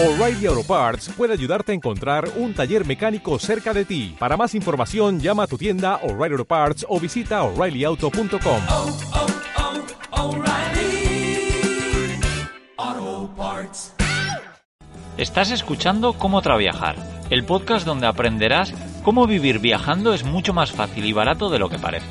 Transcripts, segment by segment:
O'Reilly Auto Parts puede ayudarte a encontrar un taller mecánico cerca de ti. Para más información, llama a tu tienda O'Reilly Auto Parts o visita oreillyauto.com. oh, oh, Parts. Estás escuchando Cómo Traviajar, el podcast donde aprenderás cómo vivir viajando es mucho más fácil y barato de lo que parece.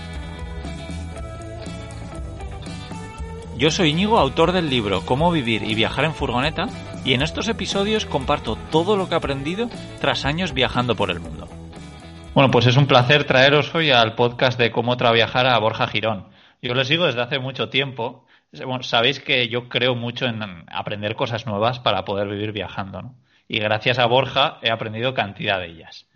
Yo soy Íñigo, autor del libro Cómo vivir y viajar en furgoneta, y en estos episodios comparto todo lo que he aprendido tras años viajando por el mundo. Bueno, pues es un placer traeros hoy al podcast de Cómo Traviajar a Borja Girón. Yo lo sigo desde hace mucho tiempo. Bueno, sabéis que yo creo mucho en aprender cosas nuevas para poder vivir viajando, ¿no? Y gracias a Borja he aprendido cantidad de ellas.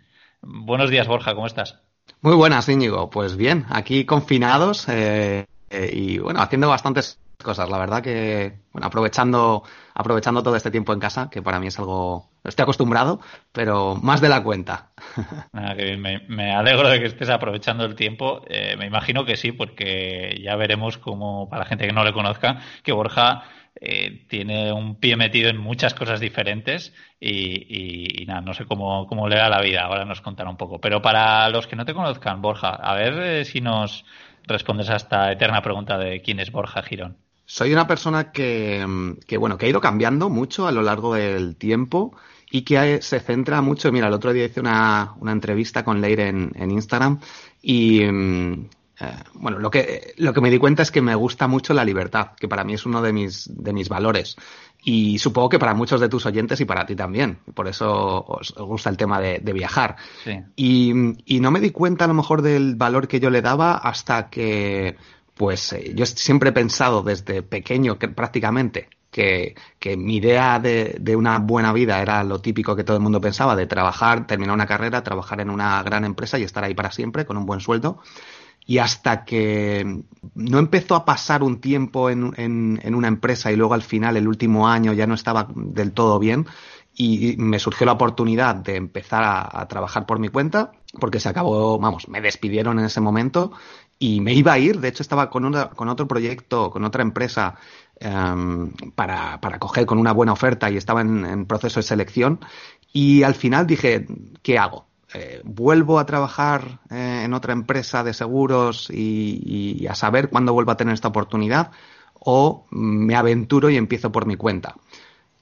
Buenos días, Borja, ¿cómo estás? Muy buenas, Íñigo. Pues bien, aquí confinados eh, eh, y bueno, haciendo bastantes cosas. La verdad que, bueno, aprovechando, aprovechando todo este tiempo en casa, que para mí es algo, estoy acostumbrado, pero más de la cuenta. Nada, que. Me, me alegro de que estés aprovechando el tiempo. Eh, me imagino que sí, porque ya veremos cómo, para la gente que no le conozca, que Borja eh, tiene un pie metido en muchas cosas diferentes y, nada, no sé cómo, cómo le da la vida. Ahora nos contará un poco. Pero para los que no te conozcan, Borja, a ver eh, si nos respondes a esta eterna pregunta de quién es Borja Girón. Soy una persona que, que, bueno, que ha ido cambiando mucho a lo largo del tiempo y que se centra mucho. Mira, el otro día hice una, una entrevista con Leire en, en Instagram y, eh, bueno, lo que, lo que me di cuenta es que me gusta mucho la libertad, que para mí es uno de mis, de mis valores. Y supongo que para muchos de tus oyentes y para ti también. Por eso os, os gusta el tema de, de viajar. Sí. Y, y no me di cuenta a lo mejor del valor que yo le daba hasta que pues eh, yo siempre he pensado desde pequeño que prácticamente que, que mi idea de, de, una buena vida era lo típico que todo el mundo pensaba, de trabajar, terminar una carrera, trabajar en una gran empresa y estar ahí para siempre con un buen sueldo. Y hasta que no empezó a pasar un tiempo en, en, una empresa y luego al final, el último año, ya no estaba del todo bien, y me surgió la oportunidad de empezar a, trabajar por mi cuenta, porque se acabó, vamos, me despidieron en ese momento y me iba a ir, de hecho estaba con, una, con otro proyecto, con otra empresa um, para, para coger con una buena oferta y estaba en, en, proceso de selección y al final dije, ¿qué hago? Eh, ¿Vuelvo a trabajar eh, en otra empresa de seguros y, y a saber cuándo vuelvo a tener esta oportunidad? ¿O me aventuro y empiezo por mi cuenta?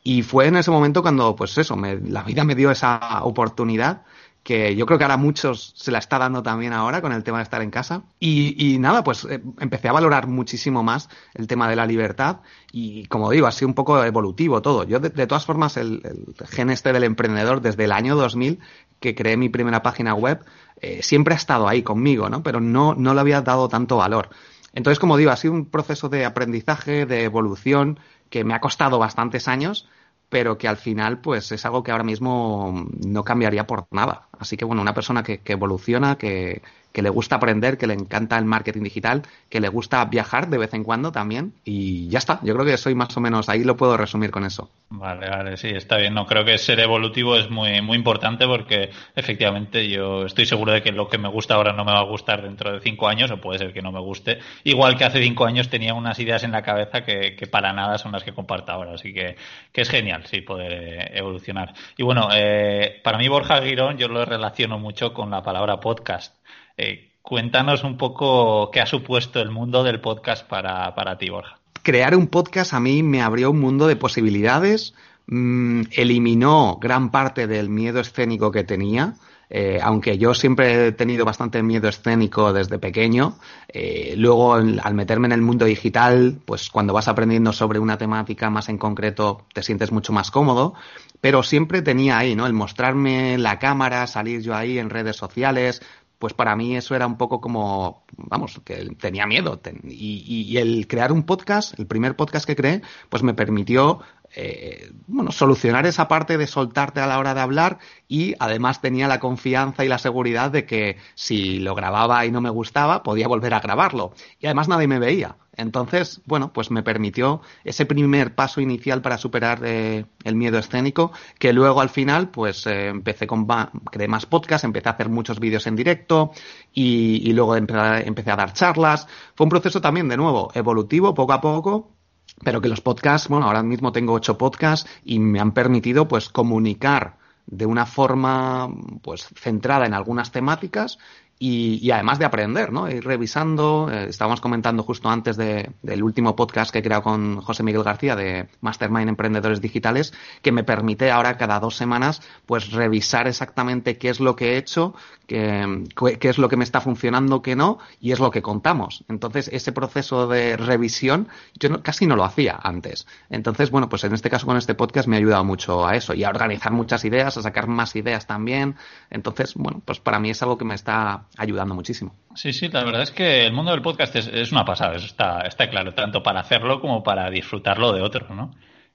Y fue en ese momento cuando, pues eso, me, la vida me dio esa oportunidad que yo creo que ahora muchos se la está dando también ahora con el tema de estar en casa. Y, nada, pues eh, empecé a valorar muchísimo más el tema de la libertad y como digo, ha sido un poco evolutivo todo. Yo de, de todas formas el, el, gen este del emprendedor desde el año 2000 que creé mi primera página web eh, siempre ha estado ahí conmigo, ¿no? Pero no, no le había dado tanto valor. Entonces, como digo, ha sido un proceso de aprendizaje, de evolución, que me ha costado bastantes años, pero que al final pues es algo que ahora mismo no cambiaría por nada. Así que bueno, una persona que, evoluciona, que, que, le gusta aprender, que le encanta el marketing digital, que le gusta viajar de vez en cuando también y ya está. Yo creo que soy más o menos ahí lo puedo resumir con eso. Vale, vale, sí, está bien. No creo que ser evolutivo es muy muy importante porque efectivamente yo estoy seguro de que lo que me gusta ahora no me va a gustar dentro de cinco años o puede ser que no me guste. Igual que hace cinco años tenía unas ideas en la cabeza que, que para nada son las que comparto ahora. Así que, que es genial, sí, poder evolucionar. Y bueno, eh, para mí Borja Girón yo lo relaciono mucho con la palabra podcast. Eh, cuéntanos un poco qué ha supuesto el mundo del podcast para, para ti, Borja. Crear un podcast a mí me abrió un mundo de posibilidades, mmm, eliminó gran parte del miedo escénico que tenía. Eh, aunque yo siempre he tenido bastante miedo escénico desde pequeño, eh, luego al meterme en el mundo digital, pues cuando vas aprendiendo sobre una temática más en concreto te sientes mucho más cómodo, pero siempre tenía ahí, ¿no? El mostrarme la cámara, salir yo ahí en redes sociales, pues para mí eso era un poco como, vamos, que tenía miedo. Y, el crear un podcast, el primer podcast que creé, pues me permitió, eh, bueno, solucionar esa parte de soltarte a la hora de hablar y además tenía la confianza y la seguridad de que si lo grababa y no me gustaba, podía volver a grabarlo. Y además nadie me veía. Entonces, bueno, pues me permitió ese primer paso inicial para superar eh, el miedo escénico, que luego al final, pues eh, empecé con, creé más podcasts, empecé a hacer muchos vídeos en directo y, luego empecé a dar charlas. Fue un proceso también, de nuevo, evolutivo, poco a poco, pero que los podcasts, bueno, ahora mismo tengo ocho podcasts y me han permitido pues comunicar de una forma pues centrada en algunas temáticas y, además de aprender, ¿no? Ir revisando. Eh, estábamos comentando justo antes de, del último podcast que he creado con José Miguel García de Mastermind Emprendedores Digitales, que me permite ahora cada dos semanas, pues revisar exactamente qué es lo que he hecho, qué, es lo que me está funcionando, qué no, y es lo que contamos. Entonces, ese proceso de revisión, yo casi no lo hacía antes. Entonces, bueno, pues en este caso con este podcast me ha ayudado mucho a eso y a organizar muchas ideas, a sacar más ideas también. Entonces, bueno, pues para mí es algo que me está ayudando muchísimo. Sí, sí, la verdad es que el mundo del podcast es, una pasada, eso está, está claro, tanto para hacerlo como para disfrutarlo de otros, ¿no?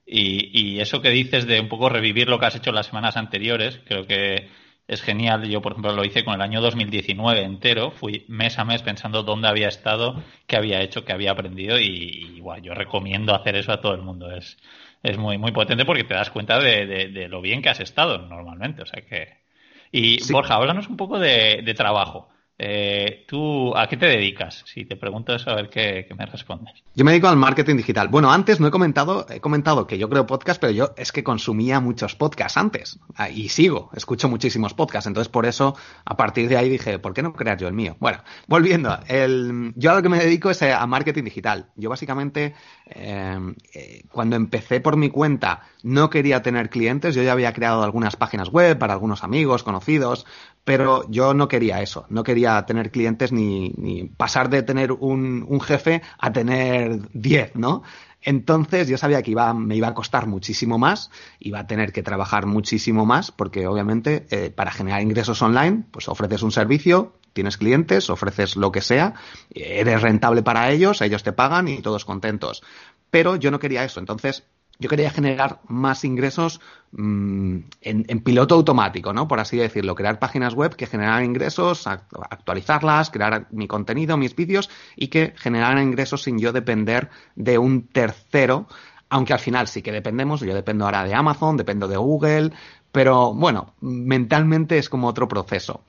Y, eso que dices de un poco revivir lo que has hecho las semanas anteriores, creo que es genial. Yo, por ejemplo, lo hice con el año 2019 entero. Fui mes a mes pensando dónde había estado, qué había hecho, qué había aprendido. Y, igual, yo recomiendo hacer eso a todo el mundo. Es, es muy, muy potente porque te das cuenta de, de, lo bien que has estado normalmente. O sea que. Y Borja, háblanos un poco de, de trabajo. Eh, ¿Tú a qué te dedicas? Si te pregunto eso, a ver qué, me respondes. Yo me dedico al marketing digital. Bueno, antes no he comentado, he comentado que yo creo podcast, pero yo es que consumía muchos podcasts antes. Ah, y sigo, escucho muchísimos podcasts. Entonces, por eso, a partir de ahí dije, ¿por qué no crear yo el mío? Bueno, volviendo. El, yo a lo que me dedico es a marketing digital. Yo básicamente, eh, eh, cuando empecé por mi cuenta, no quería tener clientes. Yo ya había creado algunas páginas web para algunos amigos, conocidos, pero yo no quería eso, no quería tener clientes ni, pasar de tener un, un jefe a tener 10, ¿no? Entonces yo sabía que iba, me iba a costar muchísimo más, iba a tener que trabajar muchísimo más, porque obviamente eh, para generar ingresos online, pues ofreces un servicio, tienes clientes, ofreces lo que sea, eres rentable para ellos, ellos te pagan y todos contentos. Pero yo no quería eso, entonces yo quería generar más ingresos mm, en, piloto automático, ¿no? Por así decirlo, crear páginas web que generaran ingresos, actualizarlas, crear mi contenido, mis vídeos y que generaran ingresos sin yo depender de un tercero, aunque al final sí que dependemos, yo dependo ahora de Amazon, dependo de Google, pero bueno, mentalmente es como otro proceso.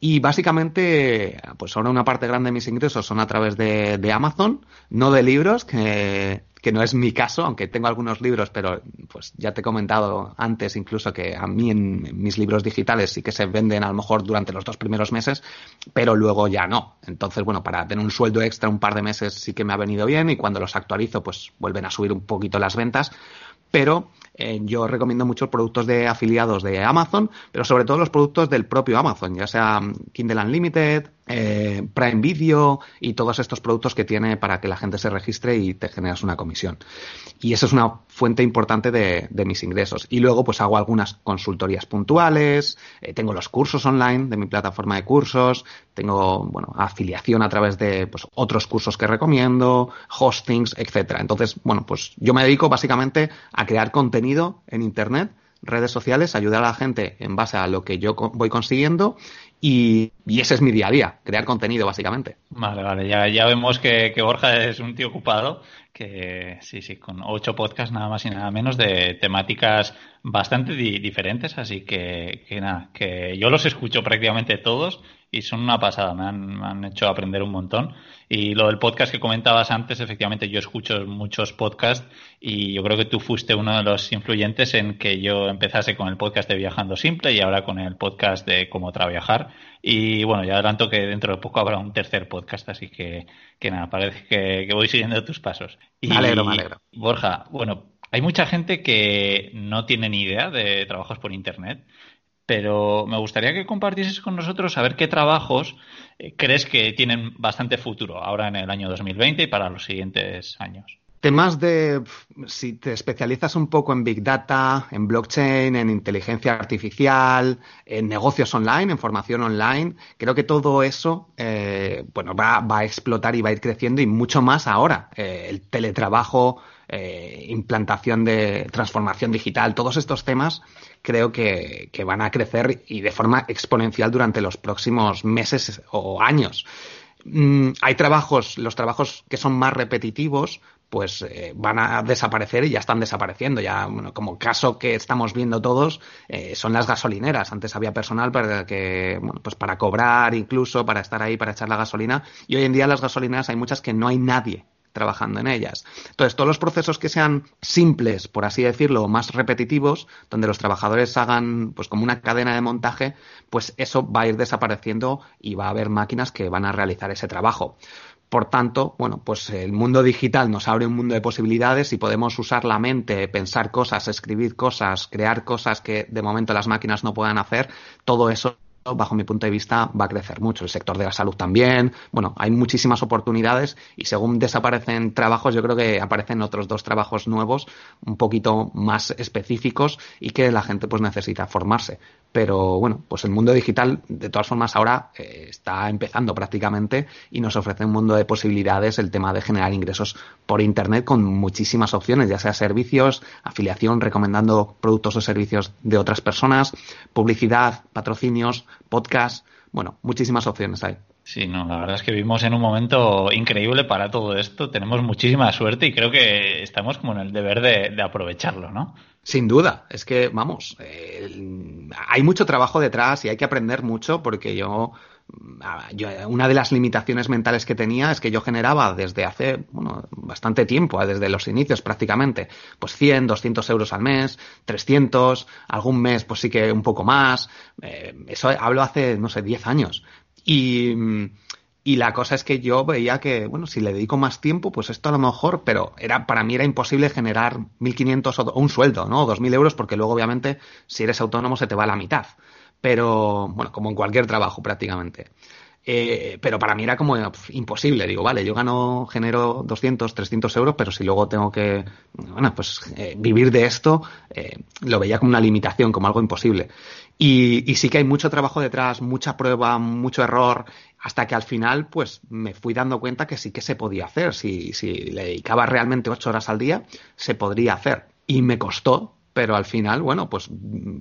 Y básicamente, pues ahora una parte grande de mis ingresos son a través de, de Amazon, no de libros, que que no es mi caso, aunque tengo algunos libros, pero pues ya te he comentado antes incluso que a mí en, mis libros digitales sí que se venden a lo mejor durante los dos primeros meses, pero luego ya no. Entonces, bueno, para tener un sueldo extra un par de meses sí que me ha venido bien y cuando los actualizo pues vuelven a subir un poquito las ventas, pero eh, yo recomiendo muchos productos de afiliados de Amazon, pero sobre todo los productos del propio Amazon, ya sea Kindle Unlimited, eh, Prime Video y todos estos productos que tiene para que la gente se registre y te generas una comisión. Y eso es una fuente importante de, mis ingresos. Y luego pues hago algunas consultorías puntuales, eh, tengo los cursos online de mi plataforma de cursos, tengo bueno, afiliación a través de pues, otros cursos que recomiendo, hostings, etcétera. Entonces, bueno, pues yo me dedico básicamente a crear contenido en internet redes sociales, ayudar a la gente en base a lo que yo voy consiguiendo y, ese es mi día a día, crear contenido básicamente. Vale, vale, ya, ya vemos que, que Borja es un tío ocupado, que sí, sí, con ocho podcasts nada más y nada menos de temáticas bastante diferentes, así que, que nada, que yo los escucho prácticamente todos y son una pasada, me han, me han, hecho aprender un montón. Y lo del podcast que comentabas antes, efectivamente yo escucho muchos podcasts y yo creo que tú fuiste uno de los influyentes en que yo empezase con el podcast de Viajando Simple y ahora con el podcast de Cómo Trabajar. Y bueno, ya adelanto que dentro de poco habrá un tercer podcast, así que, que nada, parece que, que voy siguiendo tus pasos. Y, me alegro, me alegro. Borja, bueno, hay mucha gente que no tiene ni idea de trabajos por Internet pero me gustaría que compartieses con nosotros a ver qué trabajos eh, crees que tienen bastante futuro ahora en el año 2020 y para los siguientes años. Temas de, si te especializas un poco en Big Data, en blockchain, en inteligencia artificial, en negocios online, en formación online, creo que todo eso, eh, bueno, va, a explotar y va a ir creciendo y mucho más ahora. Eh, el teletrabajo, implantación de transformación digital, todos estos temas creo que, van a crecer y de forma exponencial durante los próximos meses o años. Mm, hay trabajos, los trabajos que son más repetitivos, pues eh, van a desaparecer y ya están desapareciendo. Ya, bueno, como caso que estamos viendo todos, eh, son las gasolineras. Antes había personal para que, bueno, pues para cobrar incluso, para estar ahí, para echar la gasolina. Y hoy en día las gasolineras hay muchas que no hay nadie trabajando en ellas. Entonces, todos los procesos que sean simples, por así decirlo, más repetitivos, donde los trabajadores hagan pues como una cadena de montaje, pues eso va a ir desapareciendo y va a haber máquinas que van a realizar ese trabajo. Por tanto, bueno, pues el mundo digital nos abre un mundo de posibilidades y podemos usar la mente, pensar cosas, escribir cosas, crear cosas que de momento las máquinas no puedan hacer. Todo eso bajo mi punto de vista, va a crecer mucho. El sector de la salud también. Bueno, hay muchísimas oportunidades y según desaparecen trabajos, yo creo que aparecen otros dos trabajos nuevos, un poquito más específicos y que la gente pues necesita formarse. Pero bueno, pues el mundo digital, de todas formas, ahora eh, está empezando prácticamente y nos ofrece un mundo de posibilidades el tema de generar ingresos por Internet con muchísimas opciones, ya sea servicios, afiliación, recomendando productos o servicios de otras personas, publicidad, patrocinios, podcast. Bueno, muchísimas opciones hay. Sí, no, la verdad es que vivimos en un momento increíble para todo esto. Tenemos muchísima suerte y creo que estamos como en el deber de, aprovecharlo, ¿no? Sin duda, es que, vamos, eh, hay mucho trabajo detrás y hay que aprender mucho porque yo, una de las limitaciones mentales que tenía es que yo generaba desde hace, bueno, bastante tiempo, desde los inicios prácticamente, pues 100, 200 euros al mes, 300, algún mes pues sí que un poco más, eh, eso hablo hace, no sé, 10 años. Y, y la cosa es que yo veía que, bueno, si le dedico más tiempo, pues esto a lo mejor, pero era para mí era imposible generar 1.500 o un sueldo, ¿no? O 2.000 euros, porque luego, obviamente, si eres autónomo se te va a la mitad. Pero, bueno, como en cualquier trabajo prácticamente. Eh, pero para mí era como imposible. Digo, vale, yo gano, genero 200, 300 euros, pero si luego tengo que, bueno, pues eh, vivir de esto, eh, lo veía como una limitación, como algo imposible. Y, y, sí que hay mucho trabajo detrás, mucha prueba, mucho error, hasta que al final, pues me fui dando cuenta que sí que se podía hacer. Si, si le dedicaba realmente ocho horas al día, se podría hacer. Y me costó, pero al final, bueno, pues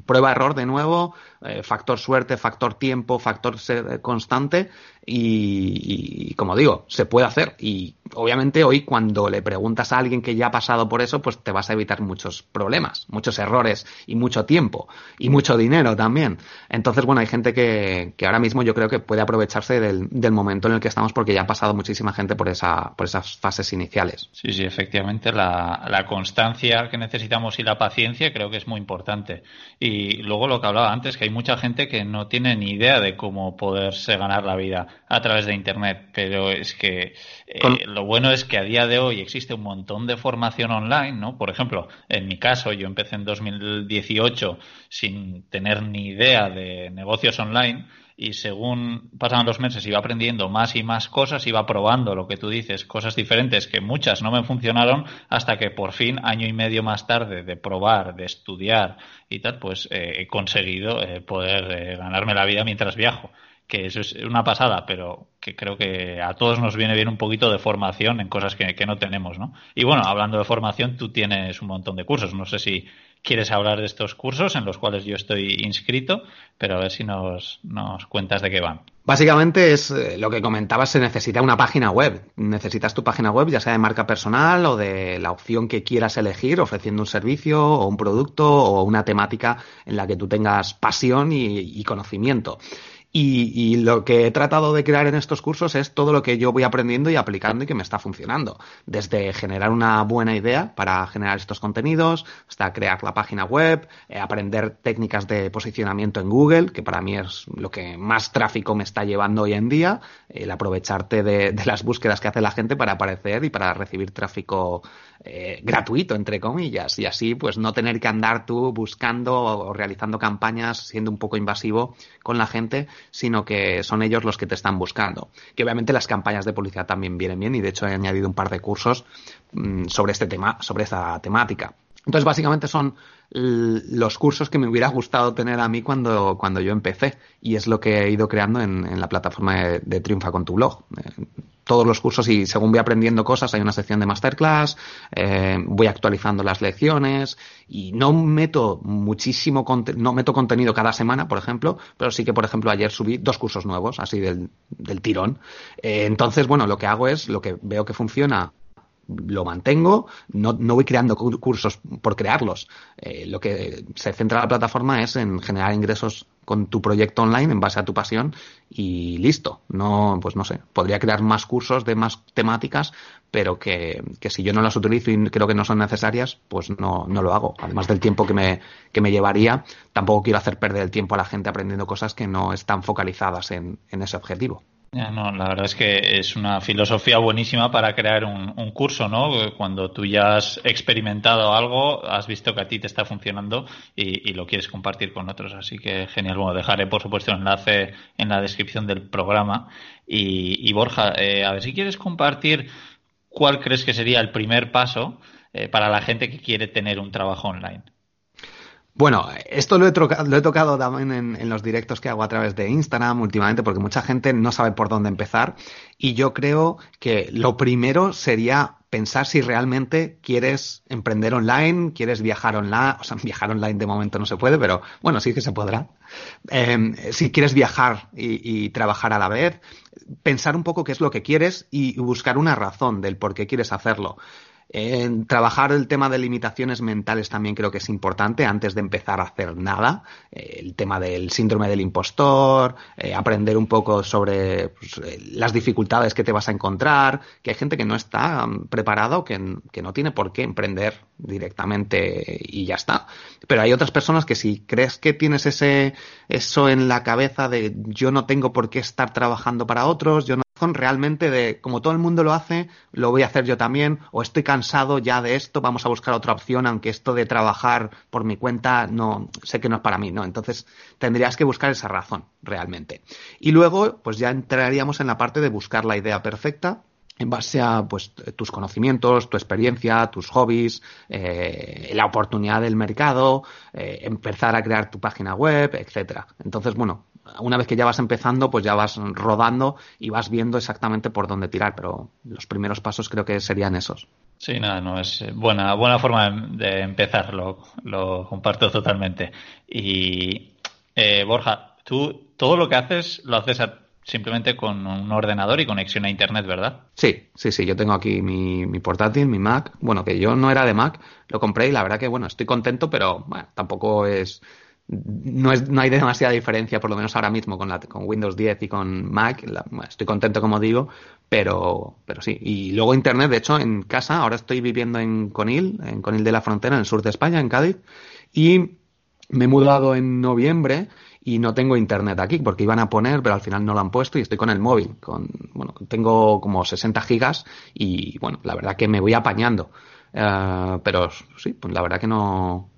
prueba error de nuevo, eh, factor suerte, factor tiempo, factor constante y, como digo, se puede hacer. Y obviamente hoy cuando le preguntas a alguien que ya ha pasado por eso, pues te vas a evitar muchos problemas, muchos errores y mucho tiempo y mucho dinero también. Entonces, bueno, hay gente que, que ahora mismo yo creo que puede aprovecharse del, del, momento en el que estamos porque ya ha pasado muchísima gente por, esa, por esas fases iniciales. Sí, sí, efectivamente, la, la constancia que necesitamos y la paciencia creo que es muy importante. Y luego lo que hablaba antes, que hay mucha gente que no tiene ni idea de cómo poderse ganar la vida a través de Internet, pero es que eh, lo bueno es que a día de hoy existe un montón de formación online, ¿no? Por ejemplo, en mi caso, yo empecé en 2018 sin tener ni idea de negocios online y según pasaban los meses iba aprendiendo más y más cosas, iba probando lo que tú dices, cosas diferentes que muchas no me funcionaron hasta que por fin, año y medio más tarde de probar, de estudiar y tal, pues eh, he conseguido eh, poder ganarme la vida mientras viajo que eso es una pasada, pero que creo que a todos nos viene bien un poquito de formación en cosas que, no tenemos, ¿no? Y bueno, hablando de formación, tú tienes un montón de cursos. No sé si quieres hablar de estos cursos en los cuales yo estoy inscrito, pero a ver si nos, nos cuentas de qué van. Básicamente es eh, lo que comentabas, se necesita una página web. Necesitas tu página web, ya sea de marca personal o de la opción que quieras elegir, ofreciendo un servicio o un producto o una temática en la que tú tengas pasión y conocimiento. Y, lo que he tratado de crear en estos cursos es todo lo que yo voy aprendiendo y aplicando y que me está funcionando. Desde generar una buena idea para generar estos contenidos, hasta crear la página web, eh, aprender técnicas de posicionamiento en Google, que para mí es lo que más tráfico me está llevando hoy en día, el aprovecharte de, de las búsquedas que hace la gente para aparecer y para recibir tráfico eh, gratuito, entre comillas, y así pues no tener que andar tú buscando o realizando campañas siendo un poco invasivo con la gente, sino que son ellos los que te están buscando. Que obviamente las campañas de publicidad también vienen bien y de hecho he añadido un par de cursos mm, sobre este tema, sobre esta temática. Entonces, básicamente son los cursos que me hubiera gustado tener a mí cuando, cuando yo empecé. Y es lo que he ido creando en, la plataforma de, Triunfa con tu blog. Eh, todos los cursos y según voy aprendiendo cosas hay una sección de masterclass, eh, voy actualizando las lecciones y no meto muchísimo no meto contenido cada semana, por ejemplo, pero sí que por ejemplo ayer subí dos cursos nuevos así del, del tirón. Eh, entonces bueno lo que hago es lo que veo que funciona lo mantengo, no, no voy creando cursos por crearlos. Eh, lo que se centra la plataforma es en generar ingresos con tu proyecto online en base a tu pasión y listo. No, pues no sé, podría crear más cursos de más temáticas, pero que, que si yo no las utilizo y creo que no son necesarias, pues no, no lo hago. Además del tiempo que me, que me llevaría, tampoco quiero hacer perder el tiempo a la gente aprendiendo cosas que no están focalizadas en, en ese objetivo. No, la verdad es que es una filosofía buenísima para crear un, curso, ¿no? Cuando tú ya has experimentado algo, has visto que a ti te está funcionando y, y, lo quieres compartir con otros. Así que genial. Bueno, dejaré, por supuesto, el enlace en la descripción del programa. Y, y Borja, eh, a ver si quieres compartir cuál crees que sería el primer paso eh, para la gente que quiere tener un trabajo online. Bueno, esto lo he, lo he tocado también en, los directos que hago a través de Instagram últimamente, porque mucha gente no sabe por dónde empezar. Y yo creo que lo primero sería pensar si realmente quieres emprender online, quieres viajar online, o sea, viajar online de momento no se puede, pero bueno, sí que se podrá. Eh, si quieres viajar y, y, trabajar a la vez, pensar un poco qué es lo que quieres y buscar una razón del por qué quieres hacerlo. En trabajar el tema de limitaciones mentales también creo que es importante antes de empezar a hacer nada. Eh, el tema del síndrome del impostor, eh, aprender un poco sobre pues, las dificultades que te vas a encontrar, que hay gente que no está um, preparado, que, que, no tiene por qué emprender directamente y ya está. Pero hay otras personas que si crees que tienes ese, eso en la cabeza de yo no tengo por qué estar trabajando para otros, yo no realmente de como todo el mundo lo hace, lo voy a hacer yo también, o estoy cansado ya de esto, vamos a buscar otra opción, aunque esto de trabajar por mi cuenta no sé que no es para mí, ¿no? Entonces tendrías que buscar esa razón realmente. Y luego, pues ya entraríamos en la parte de buscar la idea perfecta, en base a pues tus conocimientos, tu experiencia, tus hobbies, eh, la oportunidad del mercado, eh, empezar a crear tu página web, etcétera. Entonces, bueno, una vez que ya vas empezando, pues ya vas rodando y vas viendo exactamente por dónde tirar, pero los primeros pasos creo que serían esos. Sí, nada, no, es buena, buena forma de empezar, lo, lo comparto totalmente. Y eh, Borja, tú todo lo que haces lo haces a, simplemente con un ordenador y conexión a internet, ¿verdad? Sí, sí, sí, yo tengo aquí mi, mi, portátil, mi Mac, bueno, que yo no era de Mac, lo compré y la verdad que, bueno, estoy contento, pero bueno, tampoco es no, es, no hay demasiada diferencia, por lo menos ahora mismo, con, la, con Windows 10 y con Mac. Estoy contento, como digo, pero, pero sí. Y luego Internet, de hecho, en casa, ahora estoy viviendo en Conil, en Conil de la Frontera, en el sur de España, en Cádiz, y me he mudado en noviembre y no tengo internet aquí porque iban a poner, pero al final no lo han puesto y estoy con el móvil. Con, bueno, tengo como 60 gigas y bueno, la verdad que me voy apañando. Uh, pero sí, pues la verdad que no,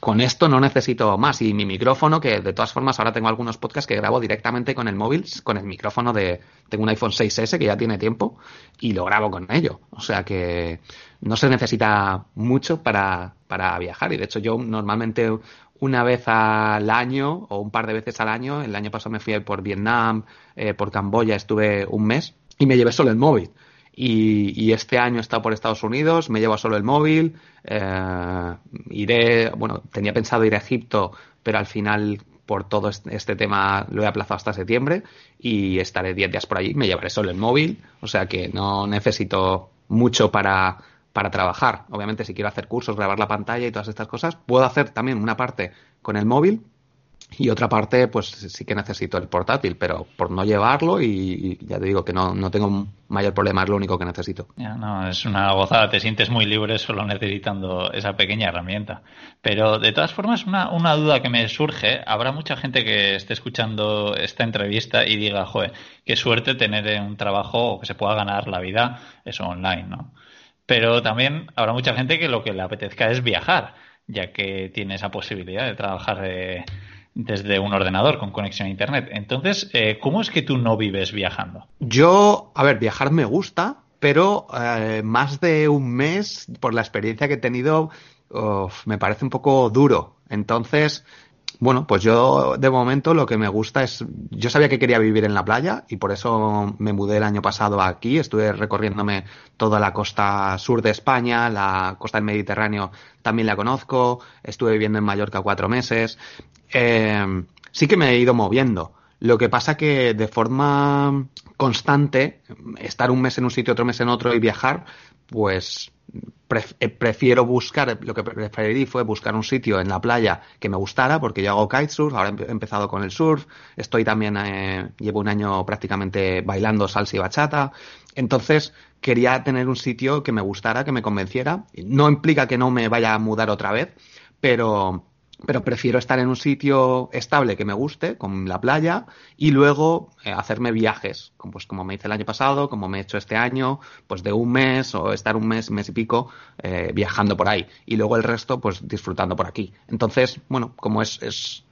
con esto no necesito más. Y mi micrófono, que de todas formas ahora tengo algunos podcasts que grabo directamente con el móvil, con el micrófono de. Tengo un iPhone 6S que ya tiene tiempo y lo grabo con ello. O sea que no se necesita mucho para, para viajar. Y de hecho, yo normalmente una vez al año o un par de veces al año, el año pasado me fui por Vietnam, eh, por Camboya, estuve un mes y me llevé solo el móvil. Y, y, este año estado por Estados Unidos, me llevo solo el móvil, eh, iré, bueno, tenía pensado ir a Egipto, pero al final por todo este tema lo he aplazado hasta septiembre y estaré 10 días por allí, me llevaré solo el móvil, o sea que no necesito mucho para, para trabajar. Obviamente si quiero hacer cursos, grabar la pantalla y todas estas cosas, puedo hacer también una parte con el móvil, y otra parte, pues sí que necesito el portátil, pero por no llevarlo y, ya te digo que no, no tengo mayor problema, es lo único que necesito. Ya, no, es una gozada, te sientes muy libre solo necesitando esa pequeña herramienta. Pero de todas formas, una, una duda que me surge, habrá mucha gente que esté escuchando esta entrevista y diga, joder, qué suerte tener un trabajo o que se pueda ganar la vida, eso online, ¿no? Pero también habrá mucha gente que lo que le apetezca es viajar, ya que tiene esa posibilidad de trabajar de desde un ordenador con conexión a Internet. Entonces, eh, ¿cómo es que tú no vives viajando? Yo, a ver, viajar me gusta, pero eh, más de un mes, por la experiencia que he tenido, me parece un poco duro. Entonces, bueno, pues yo de momento lo que me gusta es, yo sabía que quería vivir en la playa y por eso me mudé el año pasado aquí, estuve recorriéndome toda la costa sur de España, la costa del Mediterráneo también la conozco, estuve viviendo en Mallorca cuatro meses eh, sí que me he ido moviendo. Lo que pasa que de forma constante, estar un mes en un sitio, otro mes en otro y viajar, pues eh, prefiero buscar, lo que preferí fue buscar un sitio en la playa que me gustara, porque yo hago kitesurf, ahora he empezado con el surf, estoy también, eh, llevo un año prácticamente bailando salsa y bachata, entonces quería tener un sitio que me gustara, que me convenciera, no implica que no me vaya a mudar otra vez, pero pero prefiero estar en un sitio estable que me guste, con la playa, y luego eh, hacerme viajes, pues como me hice el año pasado, como me he hecho este año, pues de un mes o estar un mes, mes y pico eh, viajando por ahí, y luego el resto pues disfrutando por aquí. Entonces, bueno, como es, es,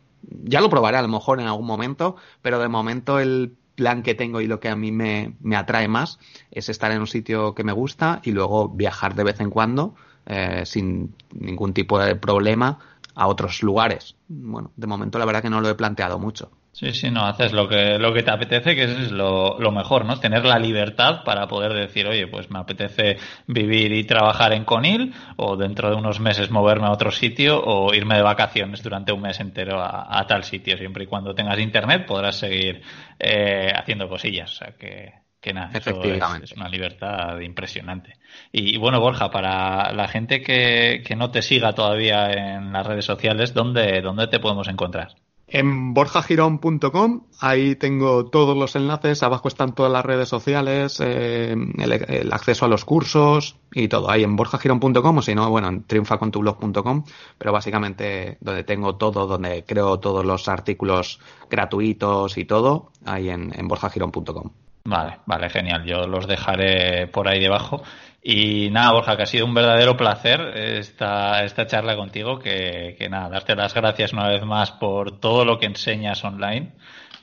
ya lo probaré a lo mejor en algún momento, pero de momento el plan que tengo y lo que a mí me, me atrae más es estar en un sitio que me gusta y luego viajar de vez en cuando eh, sin ningún tipo de problema a otros lugares. Bueno, de momento la verdad que no lo he planteado mucho. Sí, sí, no, haces lo que, lo que te apetece, que es lo, lo, mejor, ¿no? Tener la libertad para poder decir, oye, pues me apetece vivir y trabajar en Conil, o dentro de unos meses moverme a otro sitio, o irme de vacaciones durante un mes entero a, tal sitio. Siempre y cuando tengas internet podrás seguir eh, haciendo cosillas. O sea que, que nada, eso es, una libertad impresionante. Y, bueno, Borja, para la gente que, que, no te siga todavía en las redes sociales, ¿dónde, dónde te podemos encontrar? En borjagirón.com, ahí tengo todos los enlaces, abajo están todas las redes sociales, eh, el, el, acceso a los cursos y todo. Ahí en borjagirón.com o si no, bueno, en triunfacontublog.com, pero básicamente donde tengo todo, donde creo todos los artículos gratuitos y todo, ahí en, en borjagirón.com. Vale, vale, genial. Yo los dejaré por ahí debajo. Y nada, Borja, que ha sido un verdadero placer esta, esta charla contigo. Que, que nada, darte las gracias una vez más por todo lo que enseñas online.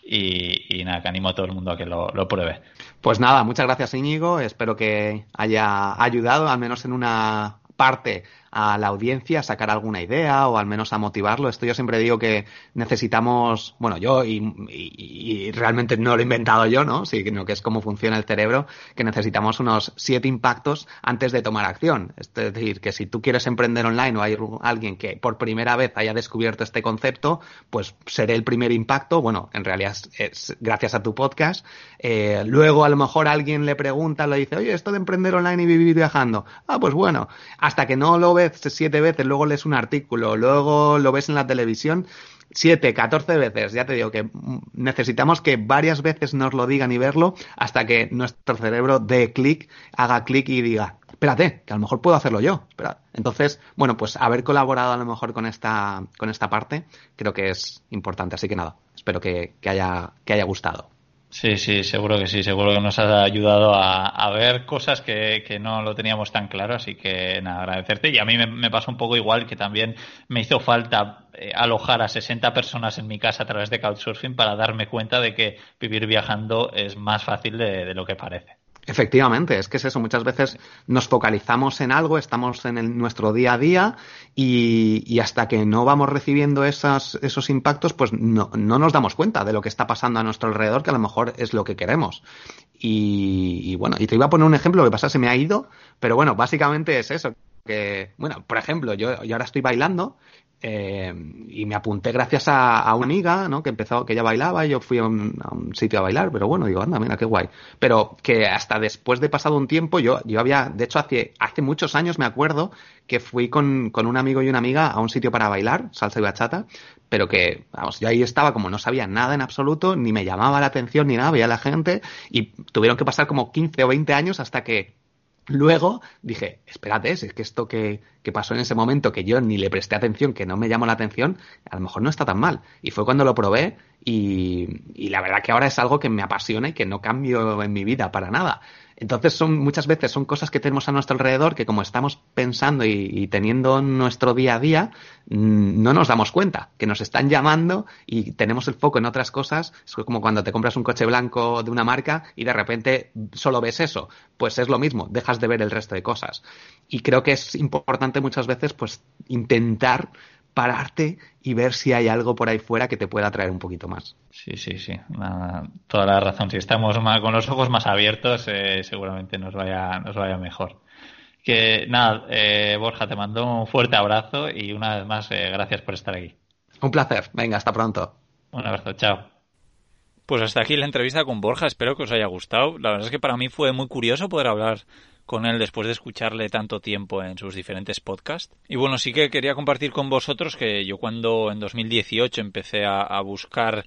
Y, y nada, que animo a todo el mundo a que lo, lo pruebe. Pues nada, muchas gracias Íñigo. Espero que haya ayudado, al menos en una parte a la audiencia a sacar alguna idea o al menos a motivarlo. Esto yo siempre digo que necesitamos, bueno, yo y, y, y realmente no lo he inventado yo, ¿no? Sino que es cómo funciona el cerebro, que necesitamos unos siete impactos antes de tomar acción. Es decir, que si tú quieres emprender online o hay alguien que por primera vez haya descubierto este concepto, pues seré el primer impacto. Bueno, en realidad es, gracias a tu podcast. Eh, luego a lo mejor alguien le pregunta, le dice, oye, esto de emprender online y vivir viajando. Ah, pues bueno, hasta que no lo ve siete veces, luego lees un artículo, luego lo ves en la televisión, siete, catorce veces. Ya te digo que necesitamos que varias veces nos lo digan y verlo hasta que nuestro cerebro dé clic, haga clic y diga, espérate, que a lo mejor puedo hacerlo yo. Entonces, bueno, pues haber colaborado a lo mejor con esta, con esta parte creo que es importante. Así que nada, espero que, que haya, que haya gustado. Sí, sí, seguro que sí, seguro que nos ha ayudado a, ver cosas que, no lo teníamos tan claro, así que nada, agradecerte. Y a mí me, pasa un poco igual que también me hizo falta eh, alojar a 60 personas en mi casa a través de Couchsurfing para darme cuenta de que vivir viajando es más fácil de lo que parece. Efectivamente, es que es eso. Muchas veces nos focalizamos en algo, estamos en el, nuestro día a día y, y, hasta que no vamos recibiendo esas, esos impactos, pues no, no, nos damos cuenta de lo que está pasando a nuestro alrededor, que a lo mejor es lo que queremos. Y, y bueno, y te iba a poner un ejemplo que pasa, se me ha ido, pero bueno, básicamente es eso. Que, bueno, por ejemplo, yo, yo ahora estoy bailando eh, y me apunté gracias a, a, una amiga, ¿no? Que empezó, que ella bailaba y yo fui a un, sitio a bailar, pero bueno, digo, anda, mira, qué guay. Pero que hasta después de pasado un tiempo, yo, yo había, de hecho, hace, hace muchos años me acuerdo que fui con, con un amigo y una amiga a un sitio para bailar, salsa y bachata, pero que, vamos, yo ahí estaba como no sabía nada en absoluto, ni me llamaba la atención ni nada, veía a la gente y tuvieron que pasar como 15 o 20 años hasta que Luego dije, espérate, es que esto que, que, pasó en ese momento, que yo ni le presté atención, que no me llamó la atención, a lo mejor no está tan mal. Y fue cuando lo probé y, y la verdad que ahora es algo que me apasiona y que no cambio en mi vida para nada. Entonces son muchas veces son cosas que tenemos a nuestro alrededor que como estamos pensando y, teniendo nuestro día a día, no nos damos cuenta que nos están llamando y tenemos el foco en otras cosas. Es como cuando te compras un coche blanco de una marca y de repente solo ves eso. Pues es lo mismo, dejas de ver el resto de cosas. Y creo que es importante muchas veces pues intentar pararte y ver si hay algo por ahí fuera que te pueda atraer un poquito más. Sí, sí, sí, Nada, toda la razón. Si estamos más, con los ojos más abiertos, eh, seguramente nos vaya, nos vaya mejor. Que nada, eh, Borja, te mando un fuerte abrazo y una vez más, eh, gracias por estar aquí. Un placer. Venga, hasta pronto. Un abrazo, chao. Pues hasta aquí la entrevista con Borja, espero que os haya gustado. La verdad es que para mí fue muy curioso poder hablar con él después de escucharle tanto tiempo en sus diferentes podcasts. Y bueno, sí que quería compartir con vosotros que yo cuando en 2018 empecé a, a buscar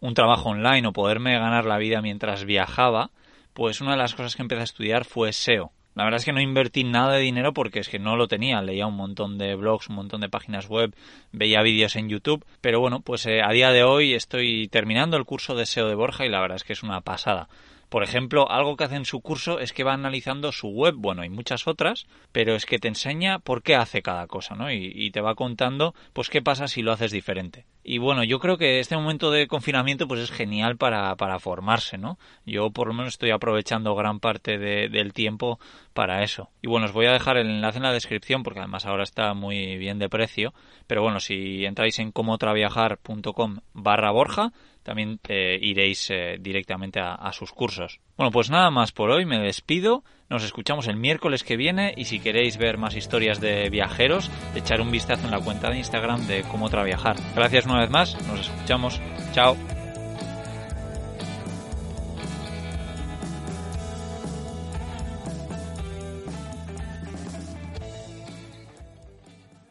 un trabajo online o poderme ganar la vida mientras viajaba, pues una de las cosas que empecé a estudiar fue SEO. La verdad es que no invertí nada de dinero porque es que no lo tenía. Leía un montón de blogs, un montón de páginas web, veía vídeos en YouTube. Pero bueno, pues eh, a día de hoy estoy terminando el curso de SEO de Borja y la verdad es que es una pasada. Por ejemplo, algo que hace en su curso es que va analizando su web, bueno, hay muchas otras, pero es que te enseña por qué hace cada cosa, ¿no? Y, y, te va contando, pues, qué pasa si lo haces diferente. Y bueno, yo creo que este momento de confinamiento, pues, es genial para, para formarse, ¿no? Yo, por lo menos, estoy aprovechando gran parte de, del tiempo para eso. Y bueno, os voy a dejar el enlace en la descripción, porque además ahora está muy bien de precio. Pero bueno, si entráis en comotraviajar.com barra Borja, también eh, iréis eh, directamente a, sus cursos. Bueno, pues nada más por hoy, me despido, nos escuchamos el miércoles que viene y si queréis ver más historias de viajeros, echar un vistazo en la cuenta de Instagram de Cómo Traviajar. Gracias una vez más, nos escuchamos, chao.